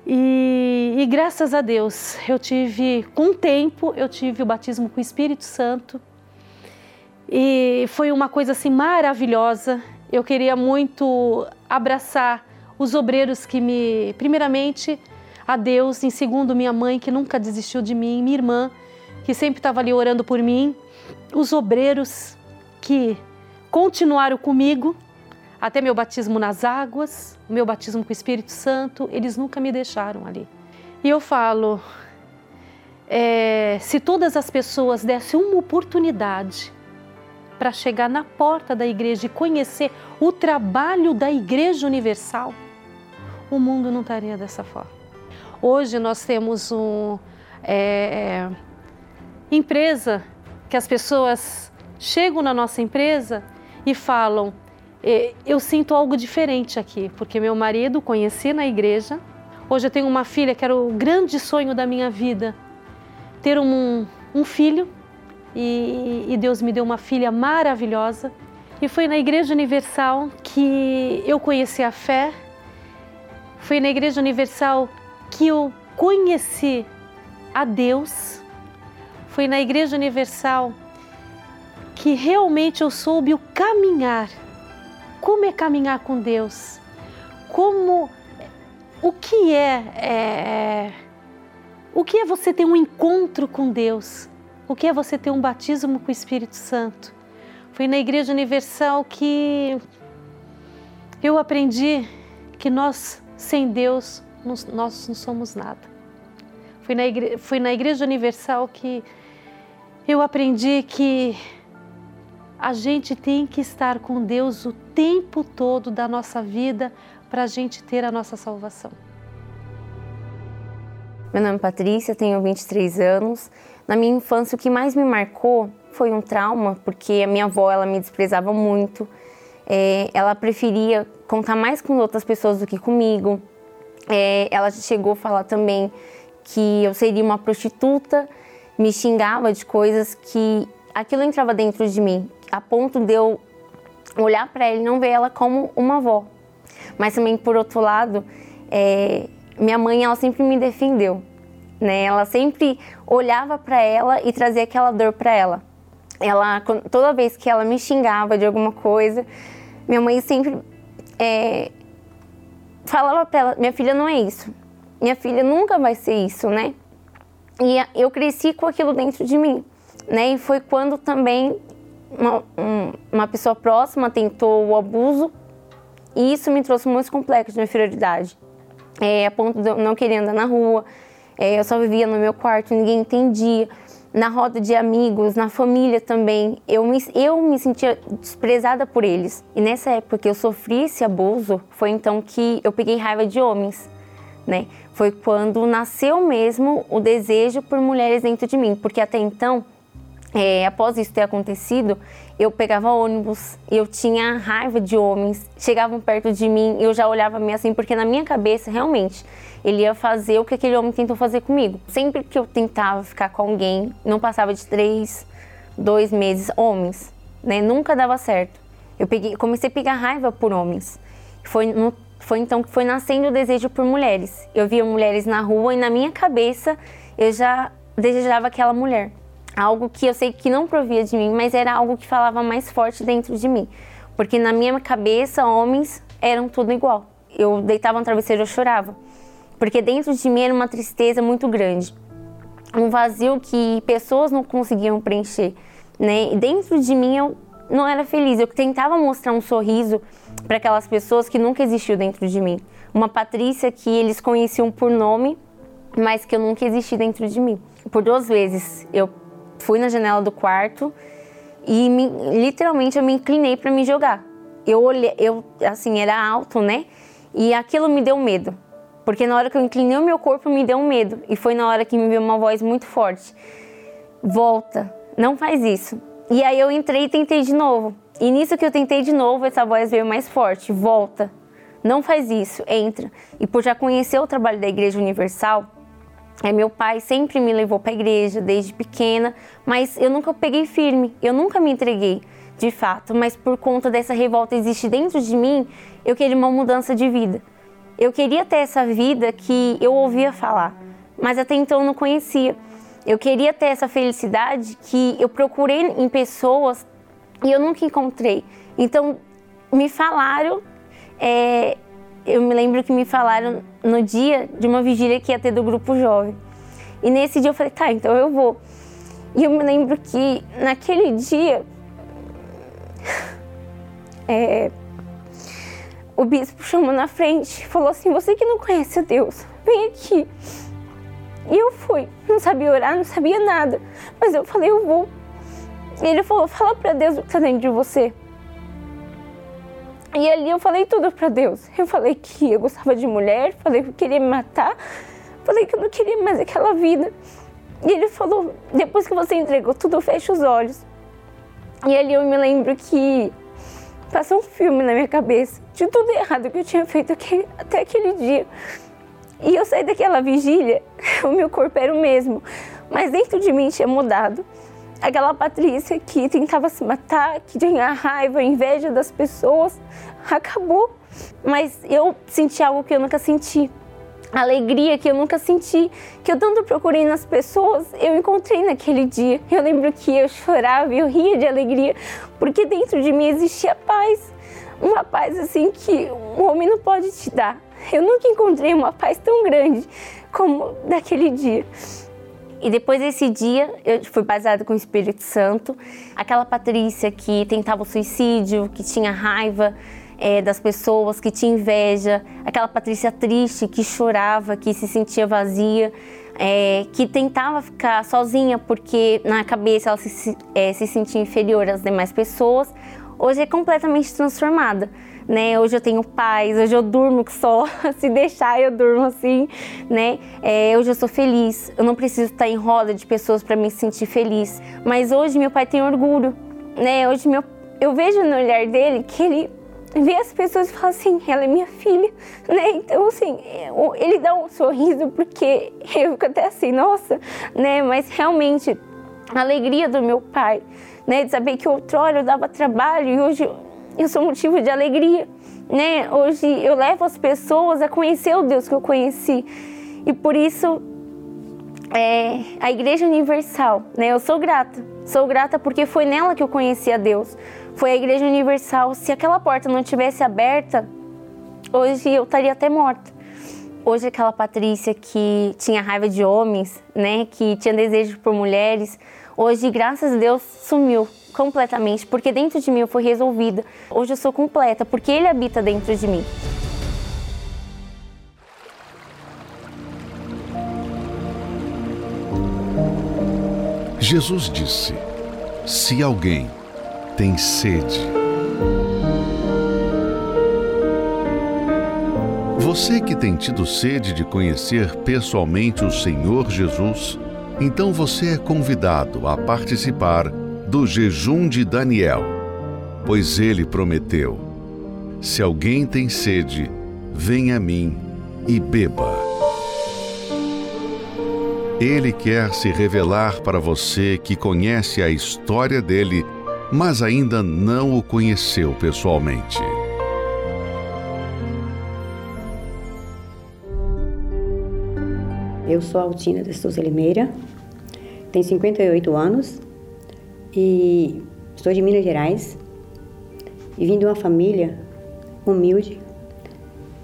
E, e graças a Deus, eu tive, com o tempo, eu tive o batismo com o Espírito Santo. E foi uma coisa assim maravilhosa. Eu queria muito abraçar os obreiros que me, primeiramente, a Deus, em segundo, minha mãe, que nunca desistiu de mim, minha irmã, que sempre estava ali orando por mim, os obreiros que continuaram comigo até meu batismo nas águas, meu batismo com o Espírito Santo, eles nunca me deixaram ali. E eu falo, é, se todas as pessoas dessem uma oportunidade para chegar na porta da igreja e conhecer o trabalho da Igreja Universal, o mundo não estaria dessa forma. Hoje nós temos um, é, empresa que as pessoas chegam na nossa empresa e falam: eu sinto algo diferente aqui, porque meu marido conheci na igreja. Hoje eu tenho uma filha que era o grande sonho da minha vida, ter um, um filho, e, e Deus me deu uma filha maravilhosa. E foi na Igreja Universal que eu conheci a fé, foi na Igreja Universal que eu conheci a Deus foi na Igreja Universal que realmente eu soube o caminhar. Como é caminhar com Deus? Como o que é, é o que é você ter um encontro com Deus? O que é você ter um batismo com o Espírito Santo? Foi na Igreja Universal que eu aprendi que nós, sem Deus, nós não somos nada. Foi na, foi na Igreja Universal que eu aprendi que a gente tem que estar com Deus o tempo todo da nossa vida para a gente ter a nossa salvação. Meu nome é Patrícia, tenho 23 anos. Na minha infância, o que mais me marcou foi um trauma, porque a minha avó ela me desprezava muito. É, ela preferia contar mais com outras pessoas do que comigo. É, ela chegou a falar também que eu seria uma prostituta, me xingava de coisas que aquilo entrava dentro de mim, a ponto de eu olhar para ela e não ver ela como uma avó. Mas também, por outro lado, é, minha mãe ela sempre me defendeu, né? Ela sempre olhava para ela e trazia aquela dor para ela. Ela toda vez que ela me xingava de alguma coisa, minha mãe sempre é, falava para ela: minha filha não é isso, minha filha nunca vai ser isso, né? E eu cresci com aquilo dentro de mim, né? E foi quando também uma, uma pessoa próxima tentou o abuso e isso me trouxe muitos complexos de inferioridade é, a ponto de eu não querer andar na rua. É, eu só vivia no meu quarto, ninguém entendia. Na roda de amigos, na família também, eu me, eu me sentia desprezada por eles. E nessa época que eu sofri esse abuso, foi então que eu peguei raiva de homens. Né? Foi quando nasceu mesmo o desejo por mulheres dentro de mim, porque até então é, após isso ter acontecido, eu pegava ônibus, eu tinha raiva de homens, chegavam perto de mim, eu já olhava meio assim, porque na minha cabeça, realmente, ele ia fazer o que aquele homem tentou fazer comigo. Sempre que eu tentava ficar com alguém, não passava de três, dois meses, homens, né? Nunca dava certo. Eu peguei, comecei a pegar raiva por homens. Foi, no, foi então que foi nascendo o desejo por mulheres. Eu via mulheres na rua e na minha cabeça eu já desejava aquela mulher algo que eu sei que não provia de mim, mas era algo que falava mais forte dentro de mim. Porque na minha cabeça, homens eram tudo igual. Eu deitava no travesseiro e chorava. Porque dentro de mim era uma tristeza muito grande. Um vazio que pessoas não conseguiam preencher. Né? E dentro de mim eu não era feliz. Eu tentava mostrar um sorriso para aquelas pessoas que nunca existiu dentro de mim. Uma Patrícia que eles conheciam por nome, mas que eu nunca existi dentro de mim. Por duas vezes eu fui na janela do quarto e me, literalmente eu me inclinei para me jogar. Eu olhei, eu assim, era alto, né? E aquilo me deu medo. Porque na hora que eu inclinei o meu corpo me deu um medo e foi na hora que me veio uma voz muito forte. Volta, não faz isso. E aí eu entrei e tentei de novo. E nisso que eu tentei de novo, essa voz veio mais forte. Volta. Não faz isso, entra. E por já conhecer o trabalho da Igreja Universal, é, meu pai sempre me levou para a igreja desde pequena, mas eu nunca peguei firme, eu nunca me entreguei de fato, mas por conta dessa revolta existe dentro de mim, eu queria uma mudança de vida. Eu queria ter essa vida que eu ouvia falar, mas até então não conhecia. Eu queria ter essa felicidade que eu procurei em pessoas e eu nunca encontrei. Então, me falaram é, eu me lembro que me falaram no dia de uma vigília que ia ter do grupo jovem. E nesse dia eu falei, tá, então eu vou. E eu me lembro que naquele dia é, o bispo chamou na frente, falou assim: Você que não conhece a Deus, vem aqui. E eu fui, não sabia orar, não sabia nada, mas eu falei: Eu vou. E ele falou: Fala para Deus o que está dentro de você. E ali eu falei tudo para Deus. Eu falei que eu gostava de mulher, falei que eu queria me matar, falei que eu não queria mais aquela vida. E ele falou: depois que você entregou tudo, fecha os olhos. E ali eu me lembro que passou um filme na minha cabeça de tudo errado que eu tinha feito até aquele dia. E eu saí daquela vigília, o meu corpo era o mesmo, mas dentro de mim tinha mudado aquela Patrícia que tentava se matar, que tinha raiva, inveja das pessoas, acabou. Mas eu senti algo que eu nunca senti. Alegria que eu nunca senti, que eu tanto procurei nas pessoas, eu encontrei naquele dia. Eu lembro que eu chorava, eu ria de alegria, porque dentro de mim existia paz. Uma paz assim que um homem não pode te dar. Eu nunca encontrei uma paz tão grande como daquele dia. E depois desse dia, eu fui baseada com o Espírito Santo. Aquela Patrícia que tentava o suicídio, que tinha raiva é, das pessoas, que tinha inveja. Aquela Patrícia triste, que chorava, que se sentia vazia. É, que tentava ficar sozinha porque na cabeça ela se, é, se sentia inferior às demais pessoas, hoje é completamente transformada. Né? Hoje eu tenho paz, hoje eu durmo só, se deixar eu durmo assim, né? É, hoje eu sou feliz, eu não preciso estar em roda de pessoas para me sentir feliz. Mas hoje meu pai tem orgulho, né? Hoje meu, eu vejo no olhar dele que ele vê as pessoas e fala assim, ela é minha filha, né? Então, assim, ele dá um sorriso porque eu fico até assim, nossa, né? Mas realmente, a alegria do meu pai, né? De saber que outrora eu dava trabalho e hoje eu sou motivo de alegria, né? Hoje eu levo as pessoas a conhecer o Deus que eu conheci e por isso é, a Igreja Universal, né? Eu sou grata, sou grata porque foi nela que eu conheci a Deus foi a Igreja Universal. Se aquela porta não tivesse aberta, hoje eu estaria até morta. Hoje aquela Patrícia que tinha raiva de homens, né, que tinha desejo por mulheres, hoje graças a Deus sumiu completamente, porque dentro de mim eu fui resolvida. Hoje eu sou completa, porque ele habita dentro de mim. Jesus disse: Se alguém tem sede. Você que tem tido sede de conhecer pessoalmente o Senhor Jesus, então você é convidado a participar do jejum de Daniel, pois ele prometeu: Se alguém tem sede, venha a mim e beba. Ele quer se revelar para você que conhece a história dele mas ainda não o conheceu pessoalmente. Eu sou Altina de Souza Limeira, tenho 58 anos e sou de Minas Gerais e vim de uma família humilde,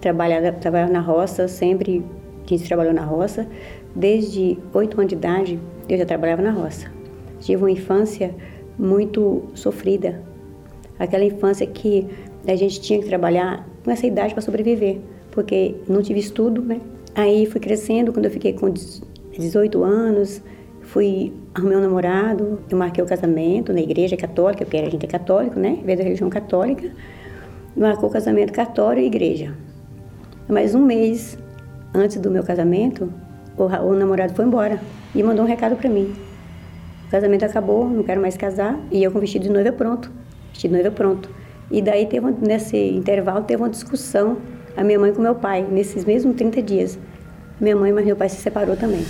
trabalhava, trabalhava na roça, sempre quem trabalhou na roça. Desde 8 anos de idade eu já trabalhava na roça. Tive uma infância muito sofrida. Aquela infância que a gente tinha que trabalhar com essa idade para sobreviver, porque não tive estudo, né? Aí fui crescendo, quando eu fiquei com 18 anos, fui arrumei um namorado, eu marquei o casamento na igreja católica, porque a gente é católico, né? Veio da religião católica. Marcou o casamento católico e igreja. Mas um mês antes do meu casamento, o, o namorado foi embora e mandou um recado para mim. O casamento acabou, não quero mais casar, e eu com vestido de noiva pronto. Vestido de noiva pronto. E daí, teve, nesse intervalo, teve uma discussão, a minha mãe com meu pai, nesses mesmos 30 dias. Minha mãe, mas meu pai se separou também.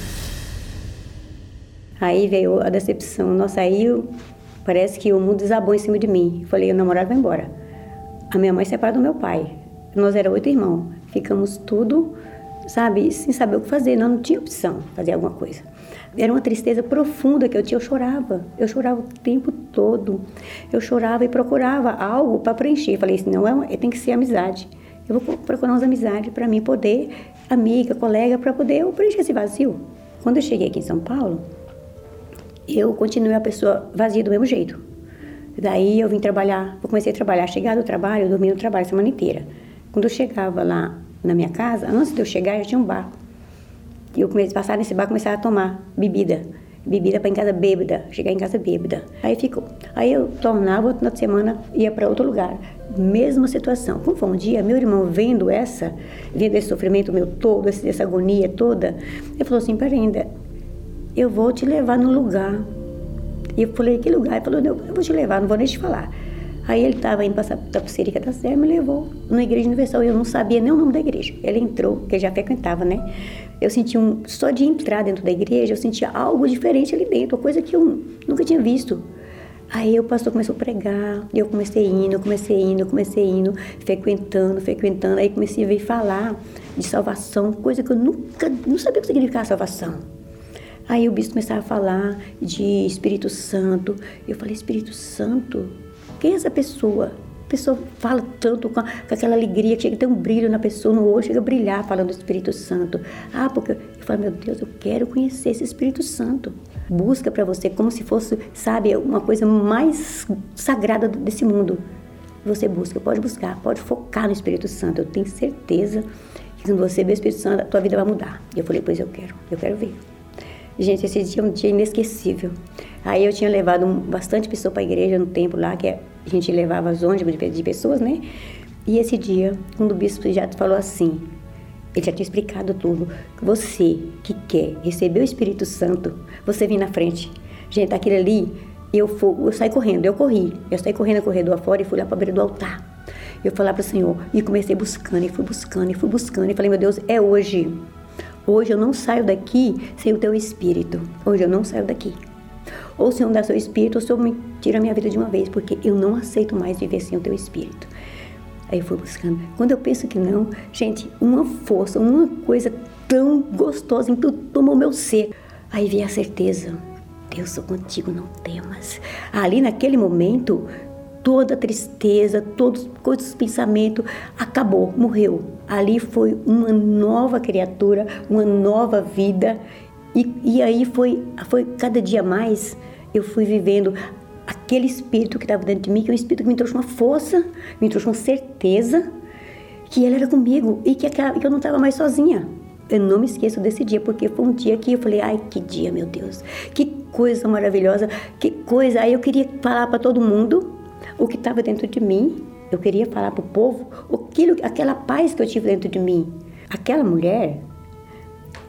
Aí veio a decepção. Nossa, aí eu, parece que o mundo desabou em cima de mim. Falei, o namorado vai embora. A minha mãe se separou do meu pai. Nós éramos oito irmãos. Ficamos tudo, sabe, sem saber o que fazer. Não, não tinha opção fazer alguma coisa. Era uma tristeza profunda que eu tinha. Eu chorava. Eu chorava o tempo todo. Eu chorava e procurava algo para preencher. Falei assim, não, é, tem que ser amizade. Eu vou procurar umas amizades para mim poder, amiga, colega, para poder preencher esse vazio. Quando eu cheguei aqui em São Paulo, eu continuei a pessoa vazia do mesmo jeito. Daí eu vim trabalhar, eu comecei a trabalhar, chegar do trabalho, eu no trabalho a semana inteira. Quando eu chegava lá na minha casa, antes de eu chegar, já tinha um bar. E eu comecei a passar nesse bar começar a tomar bebida. Bebida para em casa bêbada, chegar em casa bêbada. Aí ficou. Aí eu tornava, outra semana ia para outro lugar. Mesma situação. Como foi um dia, meu irmão vendo essa, vendo esse sofrimento meu todo, essa agonia toda, ele falou assim: peraí, ainda, eu vou te levar num lugar. E eu falei: que lugar? Ele falou: eu vou te levar, não vou nem te falar. Aí ele estava indo passar da pulseirica da Serra, me levou na igreja universal. Eu não sabia nem o nome da igreja. Ele entrou, que ele já frequentava, né? Eu senti um, só de entrar dentro da igreja, eu sentia algo diferente ali dentro, uma coisa que eu nunca tinha visto. Aí o pastor começou a pregar, eu comecei indo, comecei indo, comecei indo, frequentando, frequentando. Aí comecei a ver falar de salvação, coisa que eu nunca, não sabia o que significava salvação. Aí o bispo começava a falar de Espírito Santo. Eu falei, Espírito Santo? Quem é essa pessoa? A pessoa fala tanto com, aquela alegria, que chega a ter um brilho na pessoa, no olho, chega a brilhar falando do Espírito Santo. Ah, porque eu falo, meu Deus, eu quero conhecer esse Espírito Santo. Busca para você como se fosse, sabe, uma coisa mais sagrada desse mundo. Você busca, pode buscar, pode focar no Espírito Santo. Eu tenho certeza que quando você ver o Espírito Santo, a tua vida vai mudar. E eu falei, pois eu quero, eu quero ver. Gente, esse dia é um dia inesquecível. Aí eu tinha levado bastante pessoa para a igreja no tempo lá, que a gente levava as ônibus de, pessoas, né? E esse dia, quando o bispo já falou assim, ele já tinha explicado tudo. Você que quer receber o Espírito Santo, você vem na frente. Gente, aquele ali, eu, fui, eu saí correndo, eu corri. Eu saí correndo no corredor afora e fui lá para a beira do altar. Eu falei para o Senhor e comecei buscando, e fui buscando, e fui buscando. E falei, meu Deus, é hoje. Hoje eu não saio daqui sem o teu Espírito. Hoje eu não saio daqui. Ou Senhor dá seu Espírito, ou Senhor me tira a minha vida de uma vez, porque eu não aceito mais viver sem o teu Espírito. Aí eu fui buscando. Quando eu penso que não, gente, uma força, uma coisa tão gostosa, então tomou meu ser. Aí veio a certeza. Deus, sou contigo, não temas. Ali naquele momento, toda a tristeza, todos os pensamentos acabou, morreu. Ali foi uma nova criatura, uma nova vida. E, e aí foi, foi cada dia mais eu fui vivendo aquele espírito que estava dentro de mim, que é um espírito que me trouxe uma força, me trouxe uma certeza que ele era comigo e que, que eu não estava mais sozinha. Eu não me esqueço desse dia, porque foi um dia que eu falei, ai, que dia, meu Deus, que coisa maravilhosa, que coisa. Aí eu queria falar para todo mundo o que estava dentro de mim. Eu queria falar para o povo aquilo, aquela paz que eu tive dentro de mim. Aquela mulher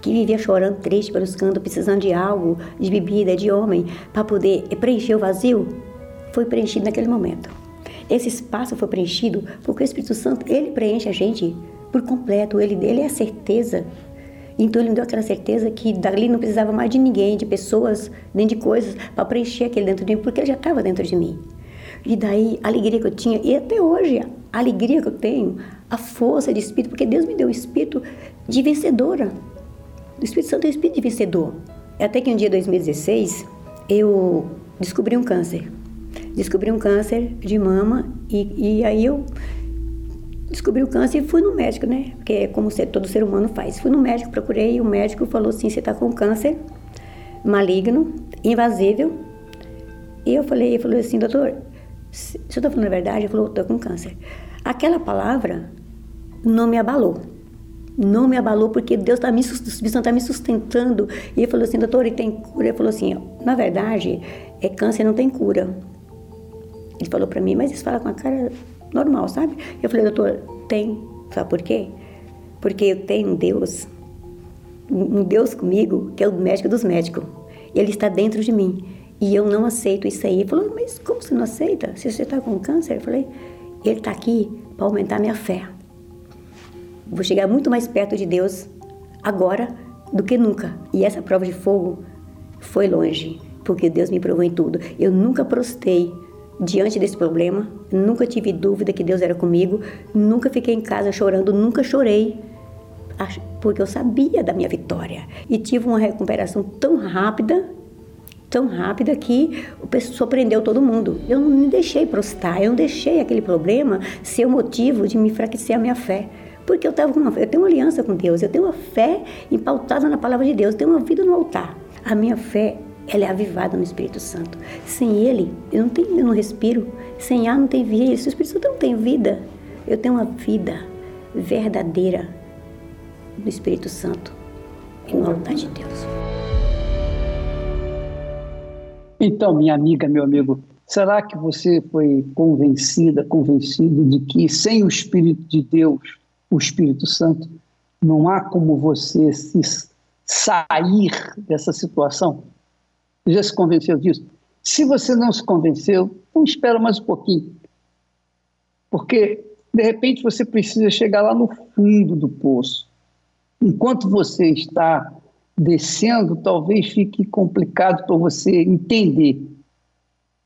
que vivia chorando, triste pelos cantos, precisando de algo, de bebida, de homem, para poder preencher o vazio, foi preenchido naquele momento. Esse espaço foi preenchido porque o Espírito Santo, ele preenche a gente por completo, ele, ele é a certeza. Então ele me deu aquela certeza que dali não precisava mais de ninguém, de pessoas, nem de coisas, para preencher aquele dentro de mim, porque ele já estava dentro de mim. E daí a alegria que eu tinha, e até hoje, a alegria que eu tenho, a força de espírito, porque Deus me deu o espírito de vencedora. O Espírito Santo é o espírito vencedor. Até que um dia, 2016, eu descobri um câncer. Descobri um câncer de mama e, e aí eu descobri o câncer e fui no médico, né? Porque é como todo ser humano faz. Fui no médico, procurei e o médico falou assim: você está com câncer maligno, invasível. E eu falei, ele falou assim, doutor, eu estou falando a verdade, ele falou, estou com câncer. Aquela palavra não me abalou. Não me abalou porque Deus está me, tá me sustentando. E ele falou assim, doutor, ele tem cura? Ele falou assim, na verdade, é câncer, não tem cura. Ele falou para mim, mas isso fala com a cara normal, sabe? Eu falei, doutor, tem. Sabe por quê? Porque eu tenho um Deus, um Deus comigo, que é o médico dos médicos. Ele está dentro de mim. E eu não aceito isso aí. Ele falou, mas como você não aceita? Se você está com câncer? Eu falei, ele está aqui para aumentar minha fé. Vou chegar muito mais perto de Deus agora do que nunca. E essa prova de fogo foi longe, porque Deus me provou em tudo. Eu nunca prostei diante desse problema, nunca tive dúvida que Deus era comigo, nunca fiquei em casa chorando, nunca chorei, porque eu sabia da minha vitória. E tive uma recuperação tão rápida tão rápida que surpreendeu todo mundo. Eu não me deixei prostrar, eu não deixei aquele problema ser o motivo de me enfraquecer a minha fé. Porque eu, tava uma, eu tenho uma aliança com Deus, eu tenho uma fé empautada na palavra de Deus, eu tenho uma vida no altar. A minha fé, ela é avivada no Espírito Santo. Sem Ele, eu não, tenho, eu não respiro. Sem ar não tem vida. Se o Espírito Santo não tem vida, eu tenho uma vida verdadeira no Espírito Santo e no altar de Deus. Então, minha amiga, meu amigo, será que você foi convencida, convencido de que sem o Espírito de Deus, o Espírito Santo, não há como você se sair dessa situação? Você já se convenceu disso? Se você não se convenceu, então espera mais um pouquinho. Porque, de repente, você precisa chegar lá no fundo do poço. Enquanto você está descendo, talvez fique complicado para você entender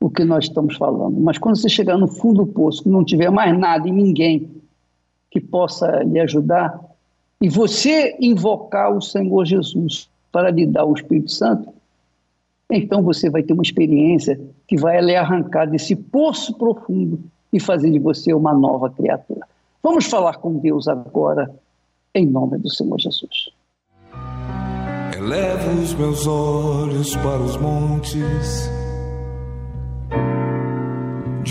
o que nós estamos falando. Mas quando você chegar no fundo do poço, não tiver mais nada e ninguém que possa lhe ajudar, e você invocar o Senhor Jesus para lhe dar o Espírito Santo, então você vai ter uma experiência que vai lhe arrancar desse poço profundo e fazer de você uma nova criatura. Vamos falar com Deus agora, em nome do Senhor Jesus. Elevo os meus olhos para os montes,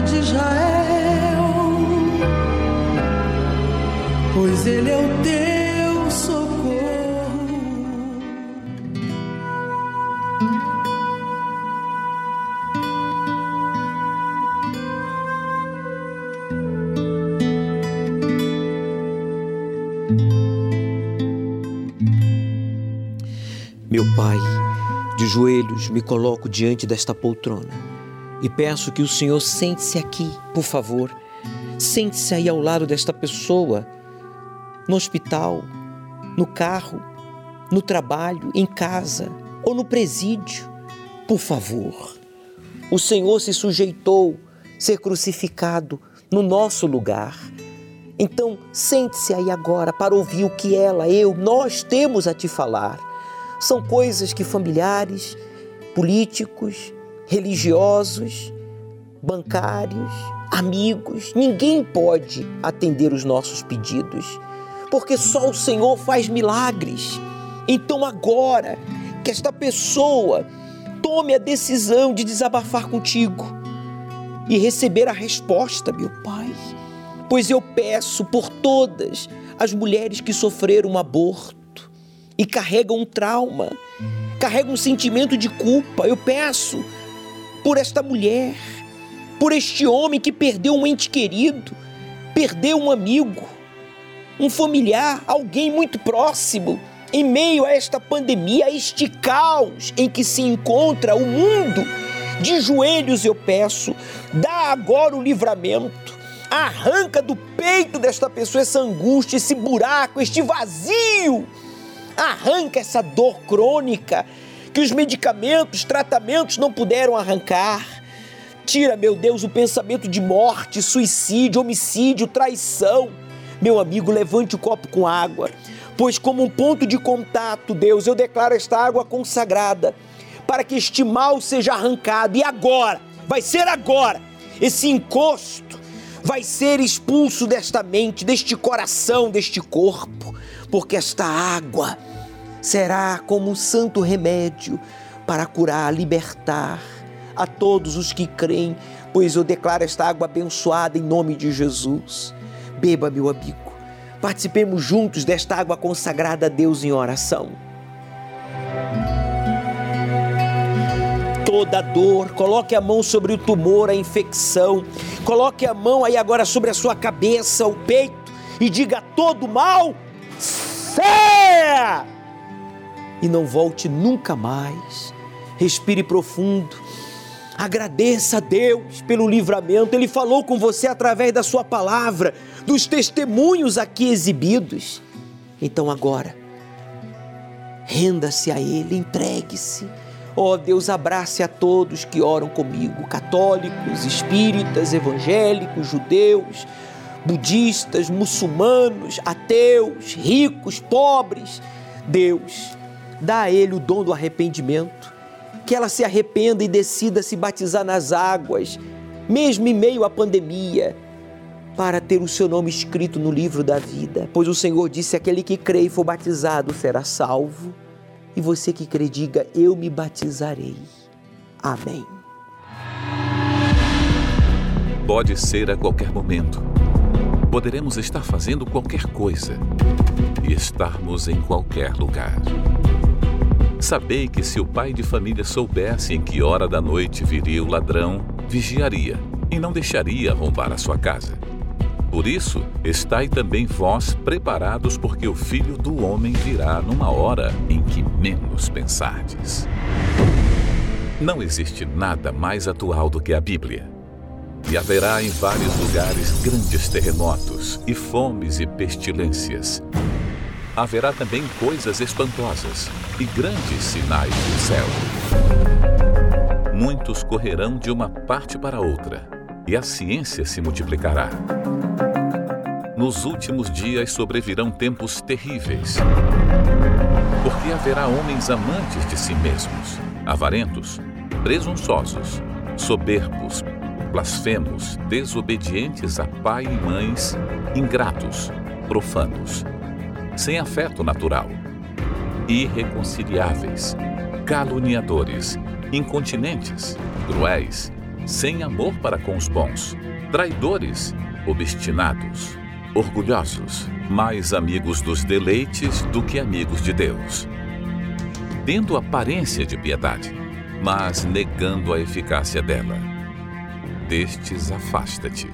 De Israel, pois ele é o teu Meu Pai, de joelhos me coloco diante desta poltrona e peço que o Senhor sente-se aqui, por favor. Sente-se aí ao lado desta pessoa, no hospital, no carro, no trabalho, em casa ou no presídio. Por favor. O Senhor se sujeitou ser crucificado no nosso lugar. Então, sente-se aí agora para ouvir o que ela, eu, nós temos a te falar. São coisas que familiares, políticos, religiosos, bancários, amigos, ninguém pode atender os nossos pedidos, porque só o Senhor faz milagres. Então, agora que esta pessoa tome a decisão de desabafar contigo e receber a resposta, meu Pai, pois eu peço por todas as mulheres que sofreram um aborto e carregam um trauma, carregam um sentimento de culpa. Eu peço por esta mulher, por este homem que perdeu um ente querido, perdeu um amigo, um familiar, alguém muito próximo, em meio a esta pandemia, a este caos em que se encontra o mundo. De joelhos eu peço, dá agora o livramento. Arranca do peito desta pessoa essa angústia, esse buraco, este vazio Arranca essa dor crônica que os medicamentos, tratamentos não puderam arrancar. Tira, meu Deus, o pensamento de morte, suicídio, homicídio, traição. Meu amigo, levante o copo com água, pois, como um ponto de contato, Deus, eu declaro esta água consagrada para que este mal seja arrancado. E agora, vai ser agora, esse encosto vai ser expulso desta mente, deste coração, deste corpo, porque esta água será como um santo remédio para curar, libertar a todos os que creem, pois eu declaro esta água abençoada em nome de Jesus. Beba, meu amigo. Participemos juntos desta água consagrada a Deus em oração. Toda dor, coloque a mão sobre o tumor, a infecção, coloque a mão aí agora sobre a sua cabeça, o peito e diga todo mal, fé! E não volte nunca mais. Respire profundo. Agradeça a Deus pelo livramento. Ele falou com você através da sua palavra, dos testemunhos aqui exibidos. Então agora, renda-se a Ele, entregue-se. Ó oh, Deus, abrace a todos que oram comigo: católicos, espíritas, evangélicos, judeus, budistas, muçulmanos, ateus, ricos, pobres. Deus, dá a ele o dom do arrependimento, que ela se arrependa e decida se batizar nas águas, mesmo em meio à pandemia, para ter o seu nome escrito no livro da vida, pois o Senhor disse: aquele que crê e for batizado será salvo. E você que crê, diga: Eu me batizarei. Amém. Pode ser a qualquer momento. Poderemos estar fazendo qualquer coisa e estarmos em qualquer lugar. Sabei que se o pai de família soubesse em que hora da noite viria o ladrão, vigiaria e não deixaria arrombar a sua casa. Por isso, estai também vós preparados, porque o filho do homem virá numa hora em que menos pensardes. Não existe nada mais atual do que a Bíblia. E haverá em vários lugares grandes terremotos, e fomes e pestilências, haverá também coisas espantosas e grandes sinais do céu. Muitos correrão de uma parte para outra, e a ciência se multiplicará. Nos últimos dias sobrevirão tempos terríveis, porque haverá homens amantes de si mesmos avarentos, presunçosos, soberbos, blasfemos, desobedientes a pai e mães, ingratos, profanos, sem afeto natural, irreconciliáveis, caluniadores, incontinentes, cruéis, sem amor para com os bons, traidores, obstinados, orgulhosos, mais amigos dos deleites do que amigos de Deus. Tendo aparência de piedade, mas negando a eficácia dela. Destes afasta-te.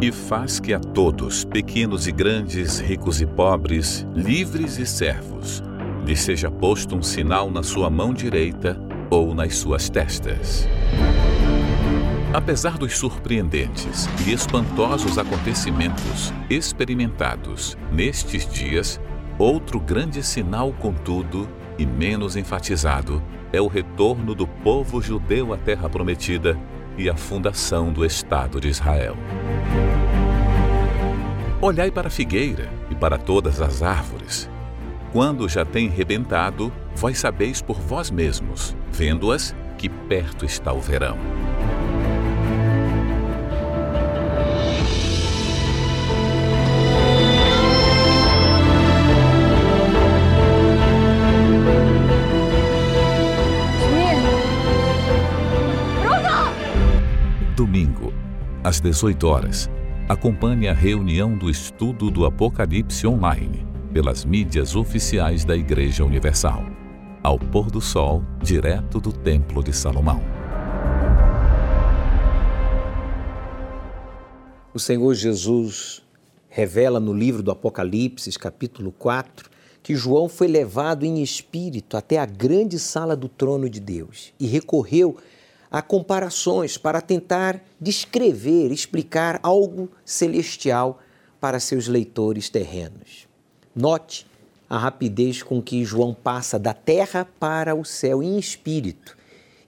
E faz que a todos, pequenos e grandes, ricos e pobres, livres e servos, lhe seja posto um sinal na sua mão direita ou nas suas testas. Apesar dos surpreendentes e espantosos acontecimentos experimentados nestes dias, outro grande sinal, contudo, e menos enfatizado, é o retorno do povo judeu à Terra Prometida e a fundação do Estado de Israel. Olhai para a figueira e para todas as árvores. Quando já tem rebentado, vós sabeis por vós mesmos, vendo-as, que perto está o verão. Às 18 horas, acompanhe a reunião do estudo do Apocalipse online pelas mídias oficiais da Igreja Universal. Ao pôr do sol, direto do Templo de Salomão. O Senhor Jesus revela no livro do Apocalipse, capítulo 4, que João foi levado em espírito até a grande sala do trono de Deus e recorreu a comparações para tentar descrever, explicar algo celestial para seus leitores terrenos. Note a rapidez com que João passa da terra para o céu em espírito.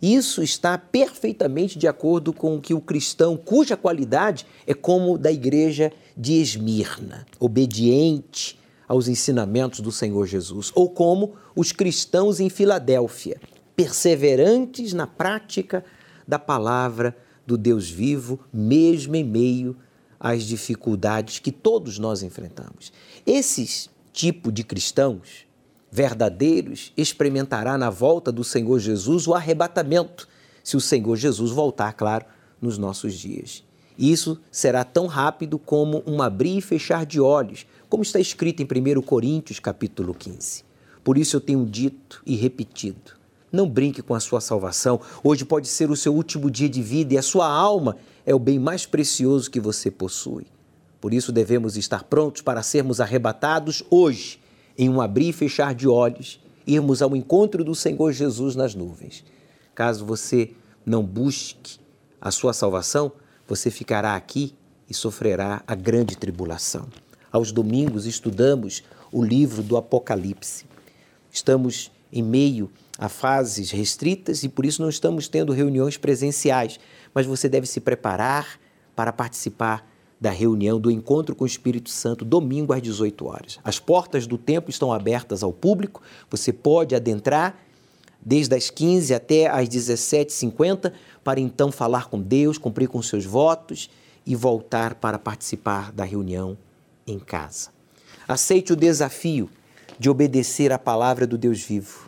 Isso está perfeitamente de acordo com o que o cristão, cuja qualidade é como da igreja de Esmirna, obediente aos ensinamentos do Senhor Jesus, ou como os cristãos em Filadélfia, perseverantes na prática da palavra do Deus vivo, mesmo em meio às dificuldades que todos nós enfrentamos. Esses tipo de cristãos verdadeiros experimentará na volta do Senhor Jesus o arrebatamento, se o Senhor Jesus voltar, claro, nos nossos dias. Isso será tão rápido como um abrir e fechar de olhos, como está escrito em 1 Coríntios, capítulo 15. Por isso eu tenho dito e repetido: não brinque com a sua salvação. Hoje pode ser o seu último dia de vida e a sua alma é o bem mais precioso que você possui. Por isso devemos estar prontos para sermos arrebatados hoje, em um abrir e fechar de olhos, irmos ao encontro do Senhor Jesus nas nuvens. Caso você não busque a sua salvação, você ficará aqui e sofrerá a grande tribulação. Aos domingos estudamos o livro do Apocalipse. Estamos em meio a fases restritas e por isso não estamos tendo reuniões presenciais, mas você deve se preparar para participar da reunião do encontro com o Espírito Santo, domingo às 18 horas. As portas do templo estão abertas ao público, você pode adentrar desde as 15 até as 17h50 para então falar com Deus, cumprir com seus votos e voltar para participar da reunião em casa. Aceite o desafio de obedecer à palavra do Deus vivo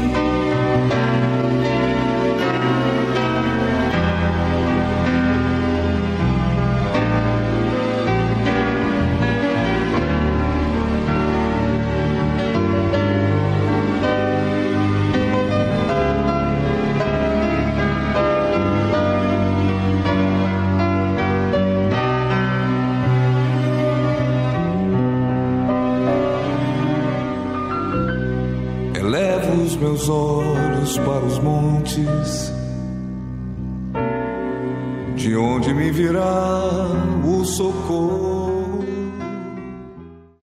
Meus olhos para os montes, de onde me virá o socorro?